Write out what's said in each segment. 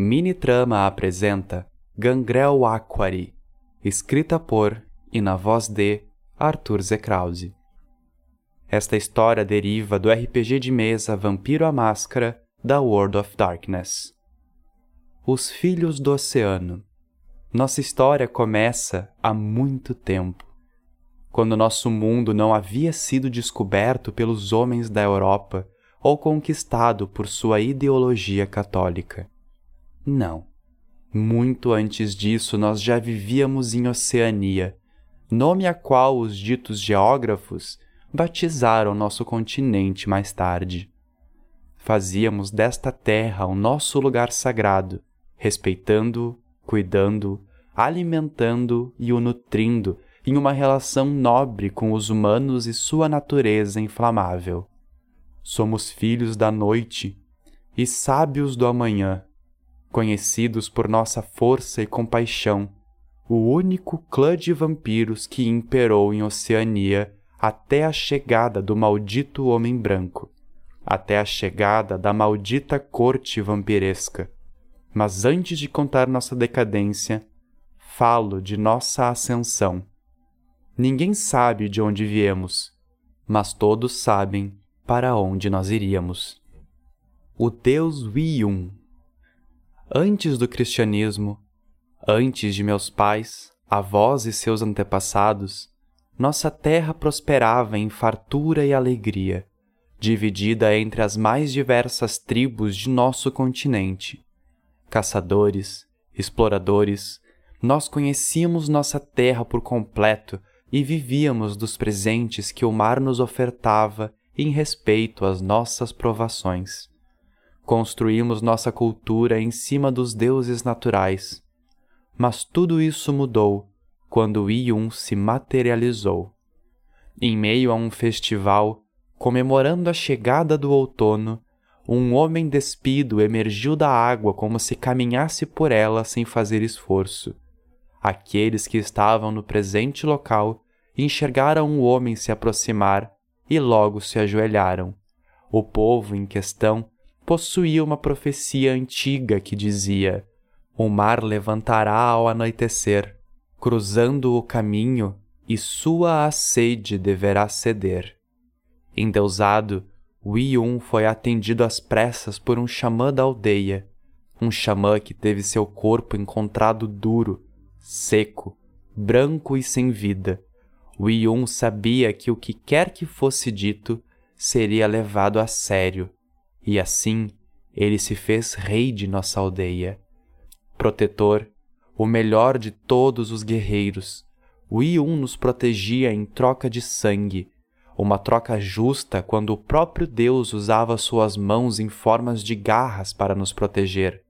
Mini-trama apresenta Gangrel Aquari, escrita por e na voz de Arthur Z. Krause. Esta história deriva do RPG de mesa Vampiro à Máscara da World of Darkness. Os Filhos do Oceano. Nossa história começa há muito tempo, quando nosso mundo não havia sido descoberto pelos homens da Europa ou conquistado por sua ideologia católica. Não. Muito antes disso, nós já vivíamos em Oceania, nome a qual os ditos geógrafos batizaram nosso continente mais tarde. Fazíamos desta terra o nosso lugar sagrado, respeitando-o, cuidando, alimentando e o nutrindo em uma relação nobre com os humanos e sua natureza inflamável. Somos filhos da noite e sábios do amanhã conhecidos por nossa força e compaixão, o único clã de vampiros que imperou em Oceania até a chegada do maldito Homem Branco, até a chegada da maldita corte vampiresca. Mas antes de contar nossa decadência, falo de nossa ascensão. Ninguém sabe de onde viemos, mas todos sabem para onde nós iríamos. O Deus Wiyun antes do cristianismo, antes de meus pais, avós e seus antepassados, nossa terra prosperava em fartura e alegria, dividida entre as mais diversas tribos de nosso continente. Caçadores, exploradores, nós conhecíamos nossa terra por completo e vivíamos dos presentes que o mar nos ofertava em respeito às nossas provações. Construímos nossa cultura em cima dos deuses naturais. Mas tudo isso mudou quando Yun se materializou. Em meio a um festival, comemorando a chegada do outono, um homem despido emergiu da água como se caminhasse por ela sem fazer esforço. Aqueles que estavam no presente local enxergaram o homem se aproximar e logo se ajoelharam. O povo em questão possuía uma profecia antiga que dizia: O mar levantará ao anoitecer, cruzando o caminho, e sua sede deverá ceder. Endeusado, Wiyun foi atendido às pressas por um xamã da aldeia, um xamã que teve seu corpo encontrado duro, seco, branco e sem vida. Wiyun sabia que o que quer que fosse dito seria levado a sério e assim ele se fez rei de nossa aldeia. Protetor, o melhor de todos os guerreiros, o Iun nos protegia em troca de sangue, uma troca justa quando o próprio Deus usava suas mãos em formas de garras para nos proteger.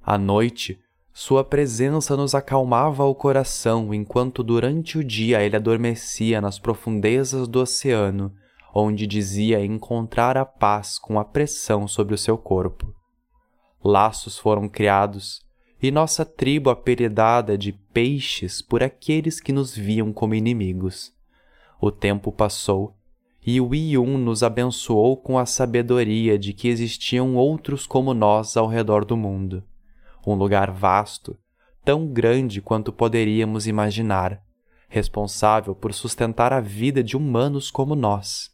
À noite, sua presença nos acalmava o coração enquanto durante o dia ele adormecia nas profundezas do oceano onde dizia encontrar a paz com a pressão sobre o seu corpo. Laços foram criados, e nossa tribo apelidada de peixes por aqueles que nos viam como inimigos. O tempo passou, e o Yun nos abençoou com a sabedoria de que existiam outros como nós ao redor do mundo. Um lugar vasto, tão grande quanto poderíamos imaginar, responsável por sustentar a vida de humanos como nós.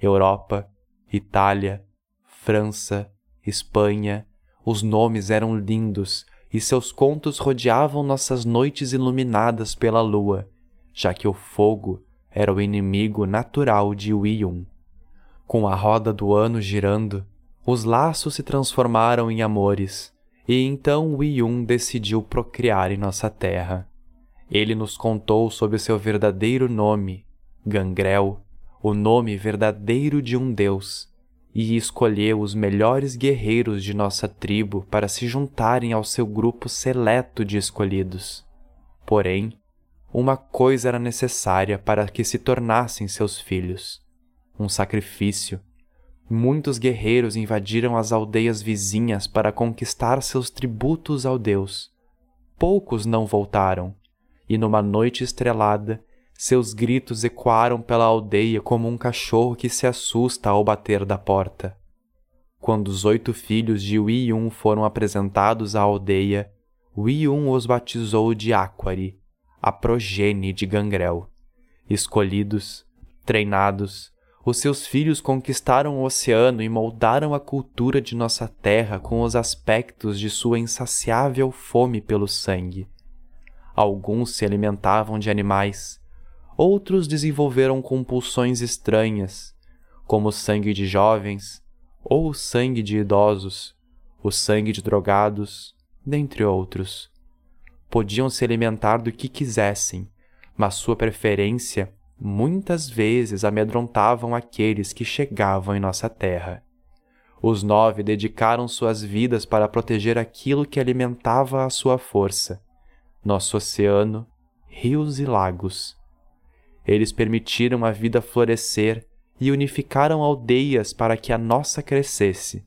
Europa, Itália, França, Espanha, os nomes eram lindos e seus contos rodeavam nossas noites iluminadas pela lua, já que o fogo era o inimigo natural de Wiyun. Com a roda do ano girando, os laços se transformaram em amores, e então Wiyun decidiu procriar em nossa terra. Ele nos contou sobre seu verdadeiro nome, Gangrel, o nome verdadeiro de um Deus, e escolheu os melhores guerreiros de nossa tribo para se juntarem ao seu grupo seleto de escolhidos. Porém, uma coisa era necessária para que se tornassem seus filhos: um sacrifício. Muitos guerreiros invadiram as aldeias vizinhas para conquistar seus tributos ao Deus. Poucos não voltaram, e numa noite estrelada, seus gritos ecoaram pela aldeia como um cachorro que se assusta ao bater da porta. Quando os oito filhos de Wiyun foram apresentados à aldeia, Wiyun os batizou de Aquari, a progenie de Gangrel. Escolhidos, treinados, os seus filhos conquistaram o oceano e moldaram a cultura de nossa terra com os aspectos de sua insaciável fome pelo sangue. Alguns se alimentavam de animais, outros desenvolveram compulsões estranhas, como o sangue de jovens ou o sangue de idosos, o sangue de drogados, dentre outros. Podiam se alimentar do que quisessem, mas sua preferência muitas vezes amedrontavam aqueles que chegavam em nossa terra. Os nove dedicaram suas vidas para proteger aquilo que alimentava a sua força, nosso oceano, rios e lagos. Eles permitiram a vida florescer e unificaram aldeias para que a nossa crescesse.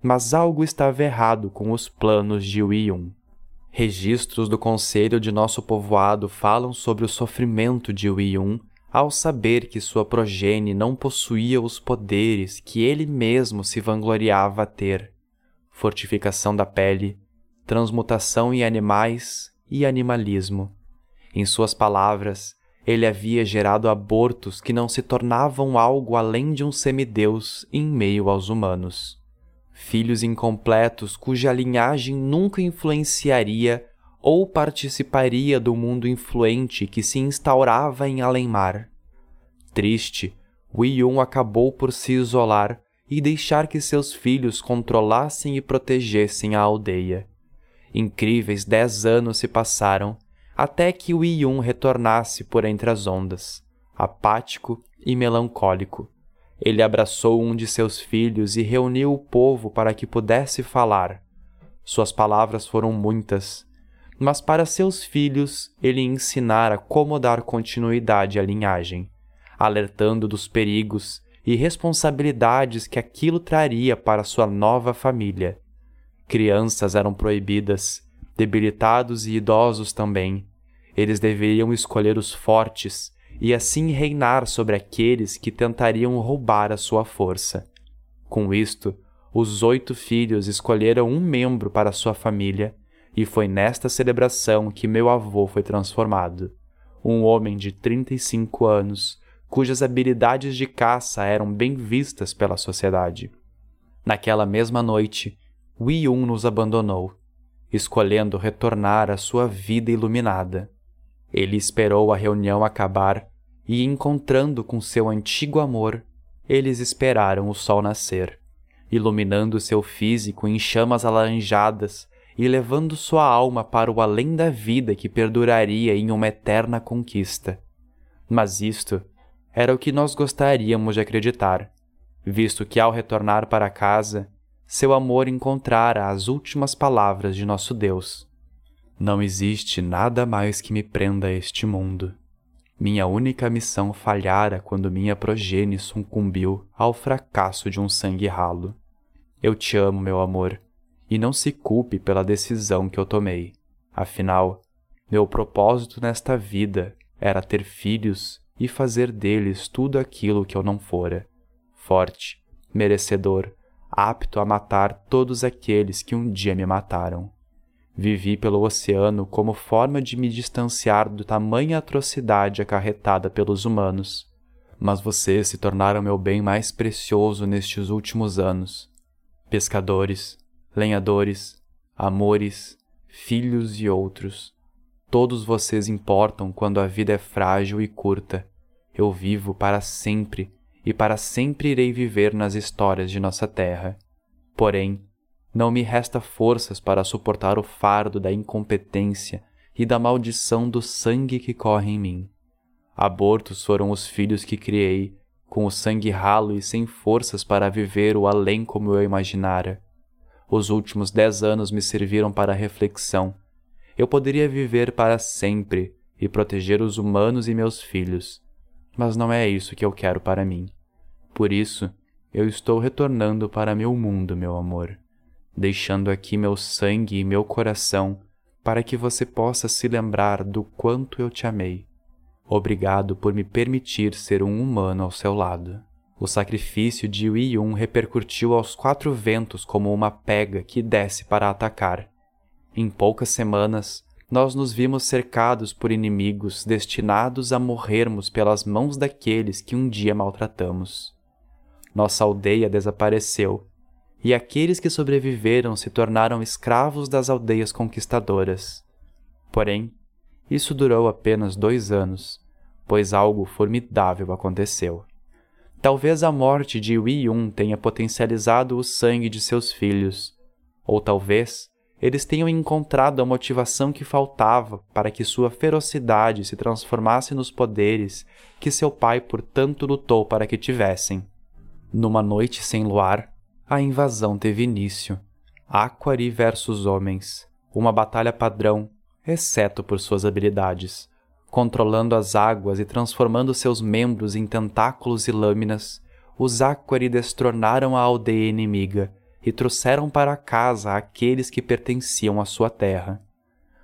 Mas algo estava errado com os planos de Wiyun. Registros do conselho de nosso povoado falam sobre o sofrimento de Wiyun ao saber que sua progenie não possuía os poderes que ele mesmo se vangloriava ter fortificação da pele, transmutação em animais e animalismo. Em suas palavras, ele havia gerado abortos que não se tornavam algo além de um semideus em meio aos humanos. Filhos incompletos cuja linhagem nunca influenciaria ou participaria do mundo influente que se instaurava em Além-Mar. Triste, Wiyun acabou por se isolar e deixar que seus filhos controlassem e protegessem a aldeia. Incríveis dez anos se passaram até que Wiyun retornasse por entre as ondas, apático e melancólico. Ele abraçou um de seus filhos e reuniu o povo para que pudesse falar. Suas palavras foram muitas, mas para seus filhos ele ensinara como dar continuidade à linhagem, alertando dos perigos e responsabilidades que aquilo traria para sua nova família. Crianças eram proibidas, debilitados e idosos também. Eles deveriam escolher os fortes e assim reinar sobre aqueles que tentariam roubar a sua força. Com isto, os oito filhos escolheram um membro para sua família e foi nesta celebração que meu avô foi transformado. Um homem de 35 anos, cujas habilidades de caça eram bem vistas pela sociedade. Naquela mesma noite, Wiyun nos abandonou, escolhendo retornar à sua vida iluminada. Ele esperou a reunião acabar e, encontrando com seu antigo amor, eles esperaram o sol nascer, iluminando seu físico em chamas alaranjadas e levando sua alma para o além da vida que perduraria em uma eterna conquista. Mas isto era o que nós gostaríamos de acreditar, visto que ao retornar para casa, seu amor encontrara as últimas palavras de nosso Deus. Não existe nada mais que me prenda a este mundo. Minha única missão falhara quando minha progenie sucumbiu ao fracasso de um sangue ralo. Eu te amo, meu amor, e não se culpe pela decisão que eu tomei. Afinal, meu propósito nesta vida era ter filhos e fazer deles tudo aquilo que eu não fora: forte, merecedor, apto a matar todos aqueles que um dia me mataram. Vivi pelo oceano como forma de me distanciar do tamanha atrocidade acarretada pelos humanos. Mas vocês se tornaram meu bem mais precioso nestes últimos anos. Pescadores, lenhadores, amores, filhos e outros. Todos vocês importam quando a vida é frágil e curta. Eu vivo para sempre e para sempre irei viver nas histórias de nossa terra. Porém, não me resta forças para suportar o fardo da incompetência e da maldição do sangue que corre em mim. Abortos foram os filhos que criei, com o sangue ralo e sem forças para viver o além como eu imaginara. Os últimos dez anos me serviram para reflexão. Eu poderia viver para sempre e proteger os humanos e meus filhos, mas não é isso que eu quero para mim. Por isso, eu estou retornando para meu mundo, meu amor, deixando aqui meu sangue e meu coração para que você possa se lembrar do quanto eu te amei. Obrigado por me permitir ser um humano ao seu lado. O sacrifício de Yun repercutiu aos quatro ventos como uma pega que desce para atacar. Em poucas semanas, nós nos vimos cercados por inimigos destinados a morrermos pelas mãos daqueles que um dia maltratamos. Nossa aldeia desapareceu, e aqueles que sobreviveram se tornaram escravos das aldeias conquistadoras. Porém, isso durou apenas dois anos, pois algo formidável aconteceu. Talvez a morte de Wi Yun tenha potencializado o sangue de seus filhos, ou talvez eles tenham encontrado a motivação que faltava para que sua ferocidade se transformasse nos poderes que seu pai por tanto lutou para que tivessem. Numa noite sem luar, a invasão teve início. Aquari versus homens, uma batalha padrão, exceto por suas habilidades. Controlando as águas e transformando seus membros em tentáculos e lâminas, os Aquari destronaram a aldeia inimiga e trouxeram para casa aqueles que pertenciam à sua terra.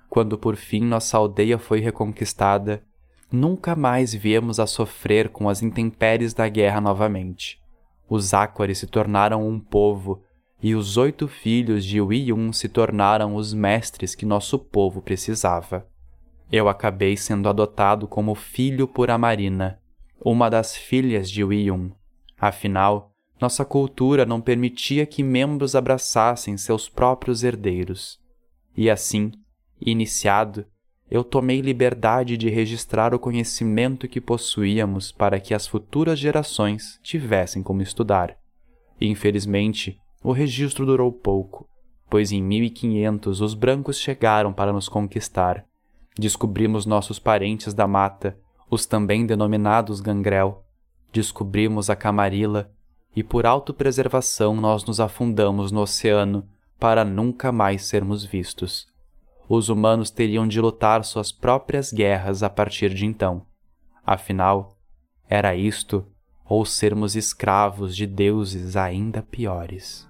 Quando por fim nossa aldeia foi reconquistada, nunca mais viemos a sofrer com as intempéries da guerra novamente. Os Aquares se tornaram um povo, e os oito filhos de Wiyun se tornaram os mestres que nosso povo precisava. Eu acabei sendo adotado como filho por Amarina, uma das filhas de Wiyun. Afinal, nossa cultura não permitia que membros abraçassem seus próprios herdeiros. E assim, iniciado, eu tomei liberdade de registrar o conhecimento que possuíamos para que as futuras gerações tivessem como estudar. Infelizmente, o registro durou pouco, pois em 1500 os brancos chegaram para nos conquistar. Descobrimos nossos parentes da mata, os também denominados gangrel. Descobrimos a camarila e por autopreservação nós nos afundamos no oceano para nunca mais sermos vistos. Os humanos teriam de lutar suas próprias guerras a partir de então. Afinal, era isto ou sermos escravos de deuses ainda piores.